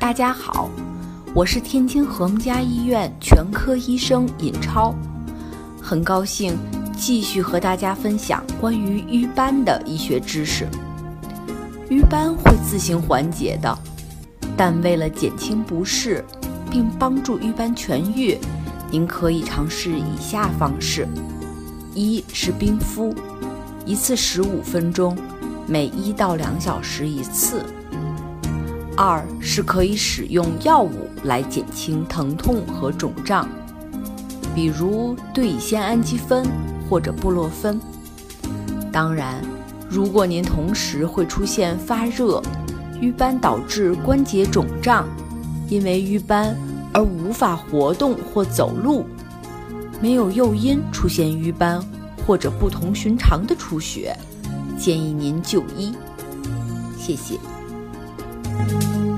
大家好，我是天津和睦家医院全科医生尹超，很高兴继续和大家分享关于瘀斑的医学知识。瘀斑会自行缓解的，但为了减轻不适，并帮助瘀斑痊愈，您可以尝试以下方式：一是冰敷，一次十五分钟，每一到两小时一次。二是可以使用药物来减轻疼痛和肿胀，比如对乙酰氨基酚或者布洛芬。当然，如果您同时会出现发热、瘀斑导致关节肿胀，因为瘀斑而无法活动或走路，没有诱因出现瘀斑或者不同寻常的出血，建议您就医。谢谢。Thank you.